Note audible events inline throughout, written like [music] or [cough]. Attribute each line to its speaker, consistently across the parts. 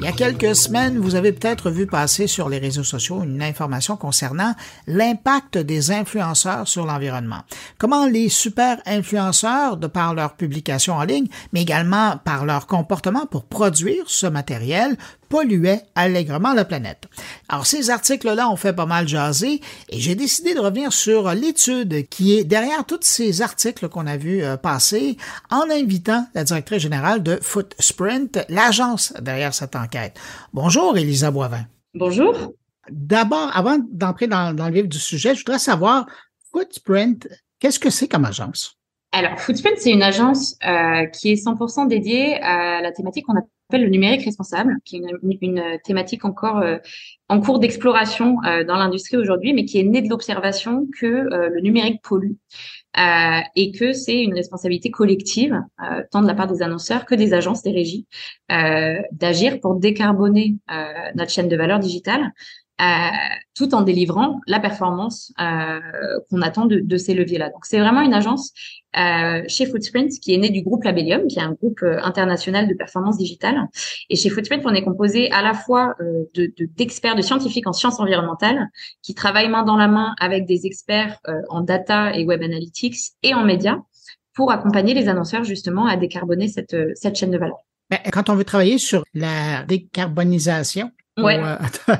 Speaker 1: Il y a quelques semaines, vous avez peut-être vu passer sur les réseaux sociaux une information concernant l'impact des influenceurs sur l'environnement. Comment les super influenceurs, de par leurs publications en ligne, mais également par leur comportement pour produire ce matériel, polluait allègrement la planète. Alors ces articles-là ont fait pas mal jaser et j'ai décidé de revenir sur l'étude qui est derrière tous ces articles qu'on a vu euh, passer en invitant la directrice générale de Footsprint, l'agence derrière cette enquête. Bonjour Elisa Boivin.
Speaker 2: Bonjour.
Speaker 1: D'abord, avant d'entrer dans, dans le vif du sujet, je voudrais savoir, Footprint, qu'est-ce que c'est comme agence?
Speaker 2: Alors, Footprint, c'est une agence euh, qui est 100% dédiée à la thématique qu'on appelle le numérique responsable, qui est une, thématique encore euh, en cours d'exploration euh, dans l'industrie aujourd'hui, mais qui est née de l'observation que le numérique pollue et que c'est une responsabilité collective, tant de la part des annonceurs que des agences, des régies, d'agir pour décarboner notre chaîne de valeur digitale. euh, tout en délivrant la performance euh, qu'on attend de, de ces leviers-là. Donc, c'est vraiment une agence euh, chez Footprint qui est née du groupe Labellium, qui est un groupe international de performance digitale. Et chez Footprint, on est composé à la fois de, d'experts, de, scientifiques en sciences environnementales qui travaillent main dans la main avec des experts en data et web analytics et en médias pour accompagner les annonceurs justement à décarboner cette, cette chaîne de valeur.
Speaker 1: Ben, quand on veut travailler sur la décarbonisation,
Speaker 2: euh, [laughs]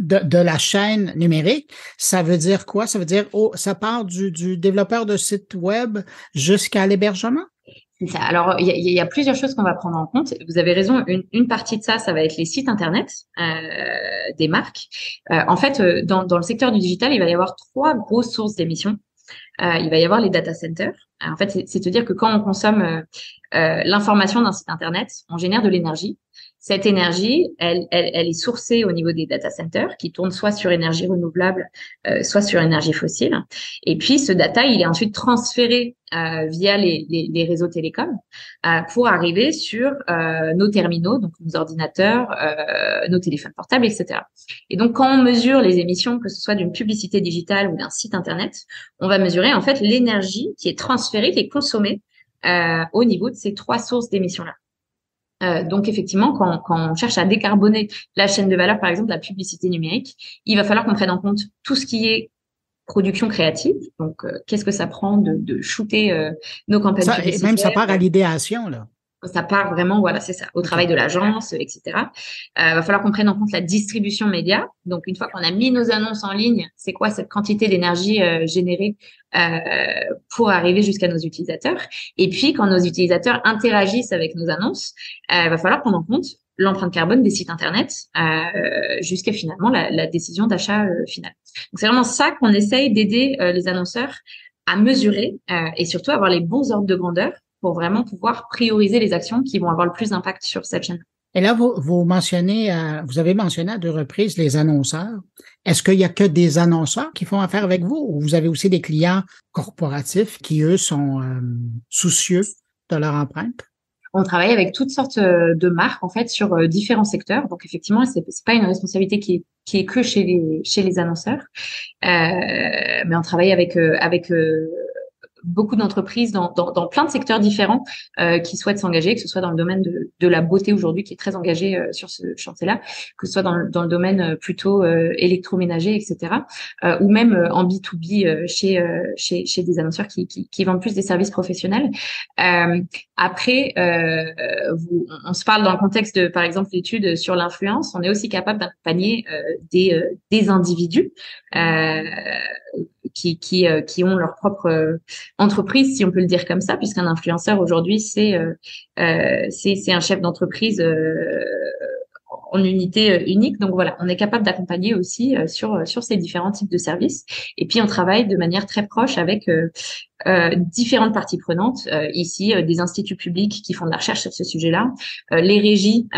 Speaker 1: de, de, la chaîne numérique. Ça veut dire quoi? Ça veut dire, oh, ça part du, du développeur de site web jusqu'à l'hébergement?
Speaker 2: Ça. Alors, il y, y, a plusieurs choses qu'on va prendre en compte. Vous avez raison. Une, une, partie de ça, ça va être les sites internet euh, des marques. Euh, en fait, dans, dans, le secteur du digital, il va y avoir trois grosses sources d'émissions. Euh, il va y avoir les data centers. En fait, c'est à dire que quand on consomme l'information d'un site internet, on génère de l'énergie. Cette énergie, elle, est sourcée au niveau des data centers qui tournent soit sur énergie renouvelable, euh, soit sur énergie fossile. Et puis, ce data, il est ensuite transféré euh, via les, réseaux télécoms euh, pour arriver sur nos terminaux, donc nos ordinateurs, nos téléphones portables, etc. Et donc, quand on mesure les émissions, que ce soit d'une publicité digitale ou d'un site internet, on va mesurer en fait l'énergie qui est transférée, qui est consommée au niveau de ces trois sources d'émissions-là. Euh, donc effectivement, quand, quand, on cherche à décarboner la chaîne de valeur, par exemple la publicité numérique, il va falloir qu'on prenne en compte tout ce qui est production créative. Donc, euh, qu'est-ce que ça prend de, de shooter euh, nos campagnes
Speaker 1: ça, Et même ça part à l'idéation là
Speaker 2: ça part vraiment, voilà, c'est ça, au travail de l'agence, etc. Euh, va falloir qu'on prenne en compte la distribution média. Donc, une fois qu'on a mis nos annonces en ligne, c'est quoi cette quantité d'énergie euh, générée euh, pour arriver jusqu'à nos utilisateurs? Et puis, quand nos utilisateurs interagissent avec nos annonces, euh, va falloir prendre en compte l'empreinte carbone des sites internet euh, jusqu'à finalement la, la décision d'achat euh, finale. Donc, c'est vraiment ça qu'on essaye d'aider les annonceurs à mesurer et surtout avoir les bons ordres de grandeur pour vraiment pouvoir prioriser les actions qui vont avoir le plus d'impact sur cette chaîne.
Speaker 1: Et là, vous, vous mentionnez, euh, vous avez mentionné à deux reprises les annonceurs. Est-ce qu'il y a que des annonceurs qui font affaire avec vous ou vous avez aussi des clients corporatifs qui, eux, sont euh, soucieux de leur empreinte?
Speaker 2: On travaille avec toutes sortes euh, de marques en fait sur différents secteurs. Donc effectivement, c'est c'est pas une responsabilité qui est qui est que chez les chez les annonceurs, euh, mais on travaille avec avec beaucoup d'entreprises dans, dans, dans, plein de secteurs différents euh, qui souhaitent s'engager, que ce soit dans le domaine de, de la beauté aujourd'hui, qui est très engagé euh, sur ce chantier-là, que ce soit dans, dans le domaine euh, plutôt euh, électroménager, etc., euh, ou même en B2B chez, chez, chez des annonceurs qui, qui, qui, vendent plus des services professionnels. après, vous, on se parle dans le contexte de, par exemple, l'étude sur l'influence, on est aussi capable d'accompagner des, des individus qui, qui, euh, qui ont leur propre euh, entreprise, si on peut le dire comme ça, puisqu'un influenceur aujourd'hui, c'est euh, c'est un chef d'entreprise en unité unique. Donc voilà, on est capable d'accompagner aussi sur sur ces différents types de services. Et puis on travaille de manière très proche avec euh, différentes parties prenantes, euh, ici euh, des instituts publics qui font de la recherche sur ce sujet-là, les régies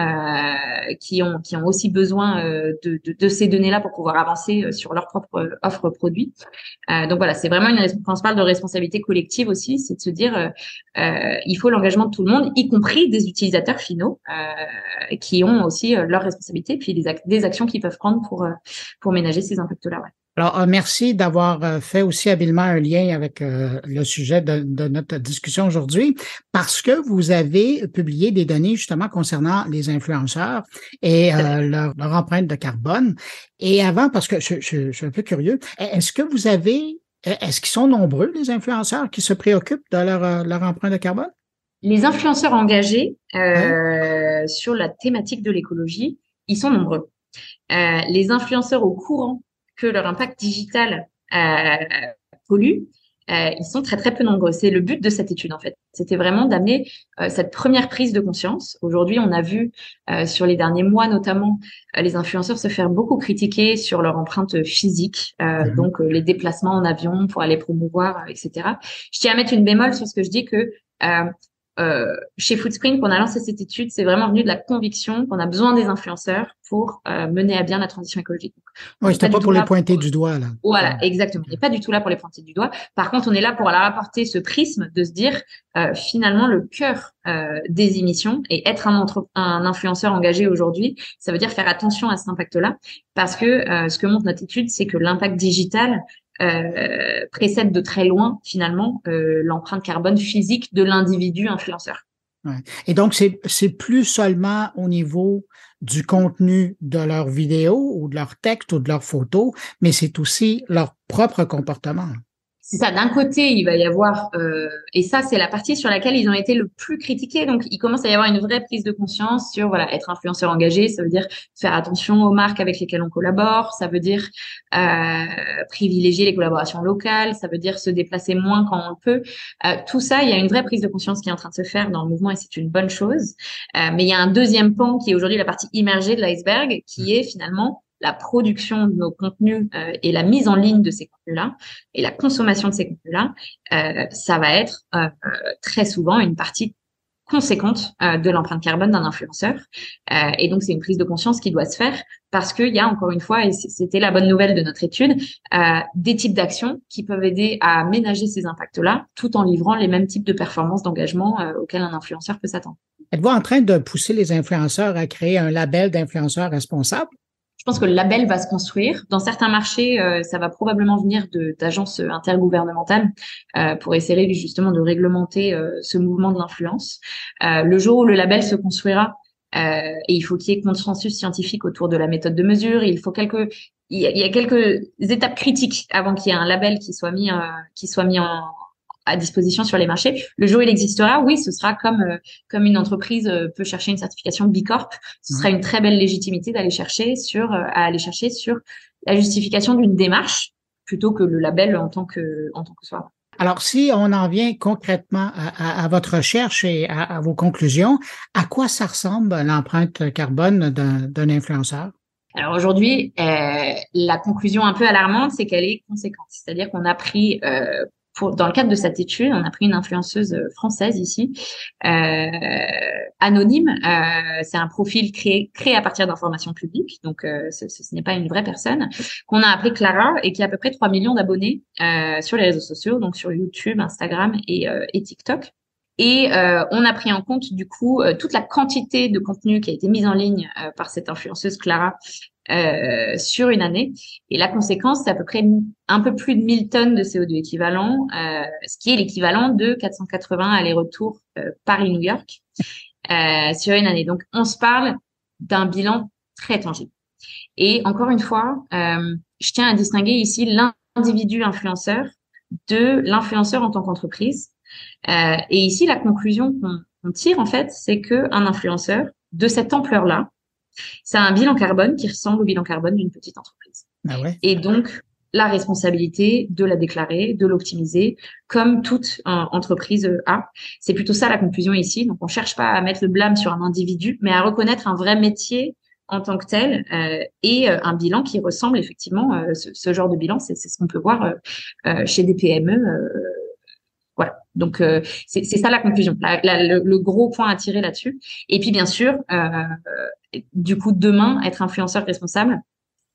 Speaker 2: qui ont qui ont aussi besoin de, de, de, ces données-là pour pouvoir avancer sur leur propre offre produit. donc voilà, c'est vraiment une quand on parle de responsabilité collective aussi, c'est de se dire il faut l'engagement de tout le monde, y compris des utilisateurs finaux qui ont aussi leur responsabilité, puis des, des actions qu'ils peuvent prendre pour pour ménager ces impacts-là. Ouais.
Speaker 1: Alors, euh, merci d'avoir euh, fait aussi habilement un lien avec euh, le sujet de, notre discussion aujourd'hui, parce que vous avez publié des données justement concernant les influenceurs et leur, empreinte de carbone. Et avant, parce que je, suis un peu curieux, est-ce que vous avez, est-ce qu'ils sont nombreux, les influenceurs qui se préoccupent de leur, leur empreinte de carbone?
Speaker 2: Les influenceurs engagés sur la thématique de l'écologie, ils sont nombreux. les influenceurs au courant que leur impact digital euh, pollue, euh, ils sont très très peu nombreux. C'est le but de cette étude en fait. C'était vraiment d'amener euh, cette première prise de conscience. Aujourd'hui, on a vu euh, sur les derniers mois notamment euh, les influenceurs se faire beaucoup critiquer sur leur empreinte physique, mhm. donc les déplacements en avion pour aller promouvoir, etc. Je tiens à mettre une bémol sur ce que je dis que euh, chez Foodspring, qu'on a lancé cette étude, c'est vraiment venu de la conviction qu'on a besoin des influenceurs pour euh, mener à bien la transition écologique.
Speaker 1: Oui, c'était pas, pas pour les pointer du doigt là.
Speaker 2: Voilà, exactement. On n'est pas du tout là pour les pointer du doigt. Par contre, on est là pour leur apporter ce prisme de se dire euh, finalement le cœur euh, des émissions et être un, un influenceur engagé aujourd'hui, ça veut dire faire attention à cet impact-là parce que euh, ce que montre notre étude, c'est que l'impact digital euh, précède de très loin finalement euh, l'empreinte carbone physique de l'individu influenceur.
Speaker 1: Ouais. Et donc c'est plus seulement au niveau du contenu de leurs vidéos ou de leurs textes ou de leurs photos, mais c'est aussi leur propre comportement
Speaker 2: c'est ça. D'un côté, il va y avoir, euh, et ça, c'est la partie sur laquelle ils ont été le plus critiqués. Donc, il commence à y avoir une vraie prise de conscience sur, voilà, être influenceur engagé. Ça veut dire faire attention aux marques avec lesquelles on collabore. Ça veut dire euh, privilégier les collaborations locales. Ça veut dire se déplacer moins quand on peut. Euh, tout ça, il y a une vraie prise de conscience qui est en train de se faire dans le mouvement et c'est une bonne chose. Euh, mais il y a un deuxième pan qui est aujourd'hui la partie immergée de l'iceberg, qui est finalement la production de nos contenus euh, et la mise en ligne de ces contenus-là et la consommation de ces contenus-là, euh, ça va être euh, très souvent une partie conséquente de l'empreinte carbone d'un influenceur. et donc, c'est une prise de conscience qui doit se faire parce qu'il y a, encore une fois, et c'était la bonne nouvelle de notre étude, des types d'actions qui peuvent aider à ménager ces impacts-là tout en livrant les mêmes types de performances d'engagement auxquelles un influenceur peut s'attendre.
Speaker 1: Êtes-vous en train de pousser les influenceurs à créer un label d'influenceurs responsables?
Speaker 2: Je pense que le label va se construire. Dans certains marchés, euh, ça va probablement venir d'agences intergouvernementales euh, pour essayer justement de réglementer euh, ce mouvement de l'influence. le jour où le label se construira, et il faut qu'il y ait consensus scientifique autour de la méthode de mesure, il faut quelques il y, a, quelques étapes critiques avant qu'il y ait un label qui soit mis qui soit mis en, à disposition sur les marchés. Le jour où il existera, oui, ce sera comme euh, comme une entreprise euh, peut chercher une certification B Corp. Ce sera une très belle légitimité d'aller chercher sur euh, à aller chercher sur la justification d'une démarche plutôt que le label en tant que en tant que soi.
Speaker 1: Alors, si on en vient concrètement à, à, votre recherche et à, à, vos conclusions, à quoi ça ressemble l'empreinte carbone d'un influenceur?
Speaker 2: Alors aujourd'hui, euh, la conclusion un peu alarmante, c'est qu'elle est conséquente. C'est-à-dire qu'on a pris euh, dans le cadre de cette étude, on a pris une influenceuse euh, française ici, euh, anonyme. Euh, c'est un profil créé, créé à partir d'informations publiques, donc euh, ce, ce n'est pas une vraie personne, qu'on a appelé Clara et qui a à peu près 3 millions d'abonnés euh, sur les réseaux sociaux, donc sur YouTube, Instagram et, et TikTok. Et euh, on a pris en compte du coup toute la quantité de contenu qui a été mise en ligne par cette influenceuse Clara euh, sur une année. Et la conséquence, c'est à peu près un peu plus de 1000 tonnes de CO2 équivalent, euh, ce qui est l'équivalent de 480 allers-retours euh, Paris-New York euh, sur une année. Donc, on se parle d'un bilan très tangible. Et encore une fois, euh, je tiens à distinguer ici l'individu influenceur de l'influenceur en tant qu'entreprise. et ici, la conclusion qu'on tire, en fait, c'est que un influenceur de cette ampleur-là, c'est un bilan carbone qui ressemble au bilan carbone d'une petite entreprise.
Speaker 1: Ah
Speaker 2: Et donc, la responsabilité de la déclarer, de l'optimiser, comme toute entreprise a. C'est plutôt ça la conclusion ici. Donc, on cherche pas à mettre le blâme sur un individu, mais à reconnaître un vrai métier en tant que tel euh, et euh, un bilan qui ressemble effectivement, euh, ce, genre de bilan, c'est ce qu'on peut voir chez des PME voilà. Donc euh, c'est ça la conclusion, le, gros point à tirer là-dessus. Et puis bien sûr, euh, du coup demain être influenceur responsable,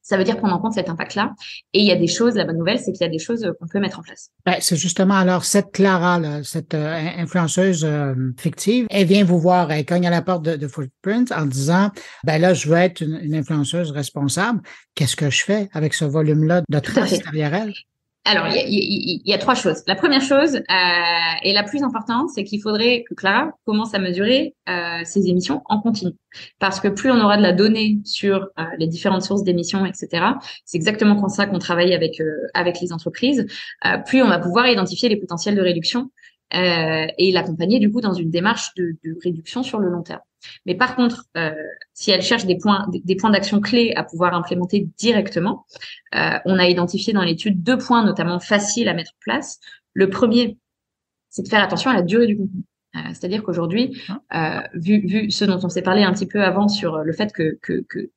Speaker 2: ça veut dire prendre en compte cet impact-là. Et il y a des choses, la bonne nouvelle, c'est qu'il y a des choses qu'on peut mettre en place.
Speaker 1: Ben, c'est justement alors cette Clara, cette euh, influenceuse euh, fictive, elle vient vous voir, elle cogne à la porte de, de Footprint en disant, ben là, je veux être une, influenceuse responsable. Qu'est-ce que je fais avec ce volume-là de traces derrière elle?
Speaker 2: Alors, il y, a, trois choses. La première chose, euh, et la plus importante, c'est qu'il faudrait que Clara commence à mesurer euh, ses émissions en continu. Parce que plus on aura de la donnée sur euh, les différentes sources d'émissions, etc., c'est exactement comme ça qu'on travaille avec, euh, avec les entreprises, plus on va pouvoir identifier les potentiels de réduction euh, et l'accompagner du coup dans une démarche de, de, réduction sur le long terme. Mais par contre, euh, si elle cherche des points, des, points d'action clés à pouvoir implémenter directement, euh, on a identifié dans l'étude deux points notamment faciles à mettre en place. Le premier, c'est de faire attention à la durée du contenu. Euh, c'est-à-dire qu'aujourd'hui, euh, vu, vu ce dont on s'est parlé un petit peu avant sur le fait que, que, que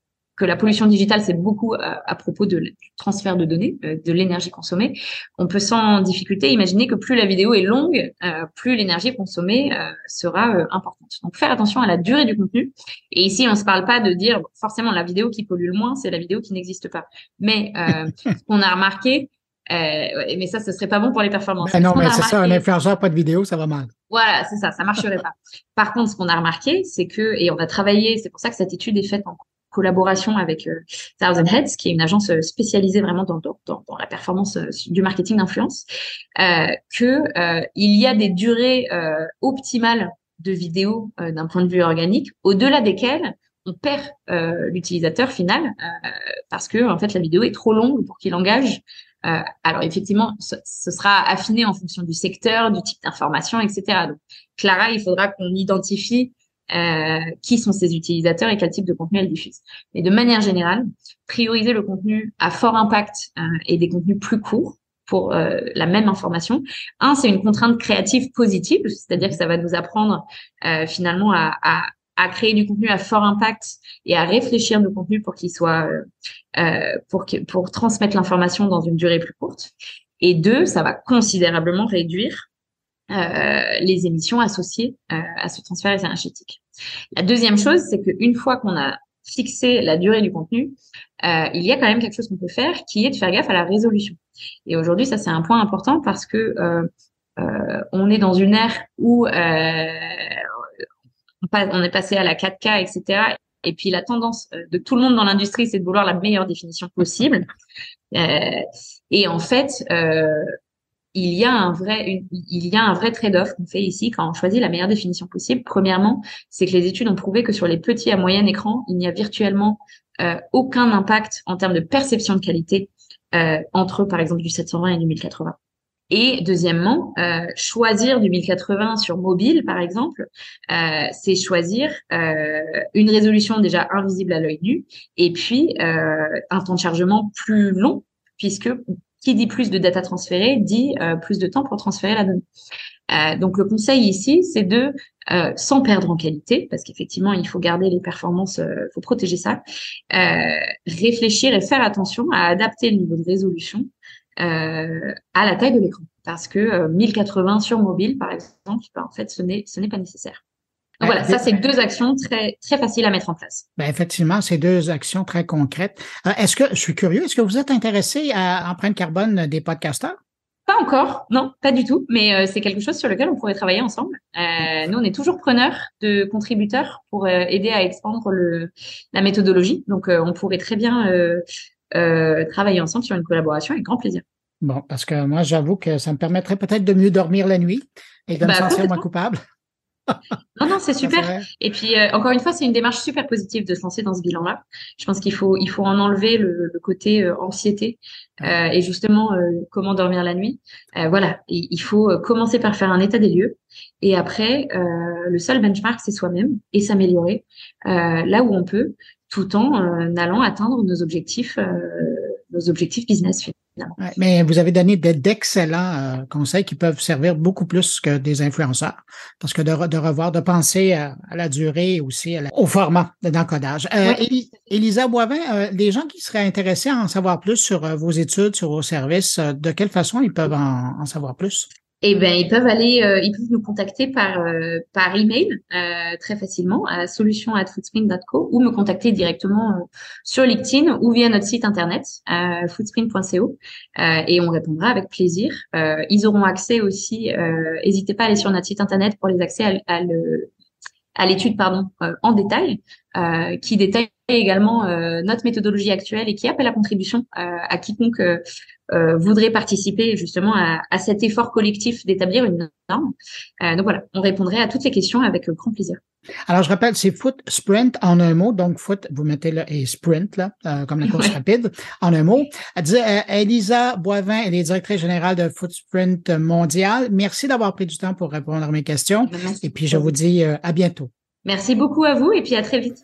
Speaker 2: que la pollution digitale, c'est beaucoup à, propos de, du transfert de données, euh, de l'énergie consommée. On peut sans difficulté imaginer que plus la vidéo est longue, euh, plus l'énergie consommée euh, sera importante. Donc faire attention à la durée du contenu. Et ici, on ne se parle pas de dire forcément la vidéo qui pollue le moins, c'est la vidéo qui n'existe pas. Mais [laughs] ce qu'on a remarqué, mais ça, ce serait pas bon pour les performances.
Speaker 1: Ben non, mais c'est ça, un influenceur, pas de vidéo, ça va mal.
Speaker 2: Voilà, c'est ça, ça marcherait pas. Par contre, ce qu'on a remarqué, c'est que, et on a travaillé, c'est pour ça que cette étude est faite en collaboration avec euh, Thousand Heads, qui est une agence euh, spécialisée vraiment dans, la performance euh, du marketing d'influence, euh, que il y a des durées optimales de vidéos d'un point de vue organique, au-delà desquelles on perd l'utilisateur final parce que en fait la vidéo est trop longue pour qu'il engage. alors effectivement, ce, ce, sera affiné en fonction du secteur, du type d'information, etc. Donc Clara, il faudra qu'on identifie euh, qui sont ces utilisateurs et quel type de contenu elles diffusent. Mais de manière générale, prioriser le contenu à fort impact euh, et des contenus plus courts pour euh, la même information. Un, c'est une contrainte créative positive, c'est-à-dire que ça va nous apprendre finalement à, à, à, créer du contenu à fort impact et à réfléchir nos contenus pour qu'ils soient pour pour transmettre l'information dans une durée plus courte. Et deux, ça va considérablement réduire euh, les émissions associées euh, à ce transfert énergétique. La deuxième chose, c'est qu'une fois qu'on a fixé la durée du contenu, euh, il y a quand même quelque chose qu'on peut faire qui est de faire gaffe à la résolution. Et aujourd'hui, ça c'est un point important parce que on est dans une ère où on est passé à la 4K, etc. Et puis la tendance de tout le monde dans l'industrie, c'est de vouloir la meilleure définition possible. et en fait, il y a un vrai, il y a un vrai trade-off qu'on fait ici quand on choisit la meilleure définition possible. Premièrement, c'est que les études ont prouvé que sur les petits à moyen écran, il n'y a virtuellement euh, aucun impact en termes de perception de qualité euh, entre, par exemple, du 720 et du 1080. Et deuxièmement, euh, choisir du 1080 sur mobile, par exemple, euh, c'est choisir euh, une résolution déjà invisible à l'œil nu et puis un temps de chargement plus long, puisque qui dit plus de data transférée dit euh, plus de temps pour transférer la donnée. Euh, donc le conseil ici, c'est de, euh, sans perdre en qualité, parce qu'effectivement il faut garder les performances, il faut protéger ça, réfléchir et faire attention à adapter le niveau de résolution à la taille de l'écran, parce que 1080 sur mobile, par exemple, ben, en fait, ce n'est pas nécessaire voilà, ça c'est deux actions très très faciles à mettre en place.
Speaker 1: Ben effectivement, c'est deux actions très concrètes. Euh, est-ce que je suis curieux, est-ce que vous êtes intéressé à empreinte carbone des podcasteurs?
Speaker 2: Pas encore, non, pas du tout, mais euh, c'est quelque chose sur lequel on pourrait travailler ensemble. Euh, nous, on est toujours preneurs de contributeurs pour aider à expandre le, la méthodologie. Donc, on pourrait très bien travailler ensemble sur une collaboration avec grand plaisir.
Speaker 1: Bon, parce que moi, j'avoue que ça me permettrait peut-être de mieux dormir la nuit et de me bah, sentir moins coupable.
Speaker 2: Non, non, c'est super. Et puis, euh, encore une fois, c'est une démarche super positive de se lancer dans ce bilan-là. Je pense qu'il faut, il faut en enlever le, côté euh, anxiété euh, et justement comment dormir la nuit. voilà, il faut commencer par faire un état des lieux et après, le seul benchmark, c'est soi-même et s'améliorer là où on peut, tout en allant atteindre nos objectifs, nos objectifs business
Speaker 1: mais vous avez donné d'excellents euh, conseils qui peuvent servir beaucoup plus que des influenceurs, parce que de, revoir, de penser à, la durée aussi au format d'encodage. Euh, Elisa Boivin, euh, les gens qui seraient intéressés à en savoir plus sur vos études, sur vos services, de quelle façon ils peuvent en, savoir plus?
Speaker 2: Eh ben, ils peuvent aller, euh, ils peuvent nous contacter par euh, par email euh, très facilement à solution@foodsprint.co ou me contacter directement euh, sur LinkedIn ou via notre site internet euh, foodsprint.co et on répondra avec plaisir. ils auront accès aussi. N'hésitez pas à aller sur notre site internet pour les accès à, à le à l'étude pardon en détail qui détaille également notre méthodologie actuelle et qui appelle à contribution à quiconque euh, voudrait participer justement à, à cet effort collectif d'établir une norme. Euh, donc voilà, on répondrait à toutes ces questions avec grand plaisir.
Speaker 1: Alors, je rappelle, c'est foot sprint en un mot. Donc, foot, vous mettez là, et sprint, là, euh, comme la course rapide, en un mot. Elle disait, euh, Elisa Boivin, elle est directrice générale de Foot Sprint Mondial. Merci d'avoir pris du temps pour répondre à mes questions. Ben, et puis, je vous dis à bientôt.
Speaker 2: Merci beaucoup à vous et puis à très vite.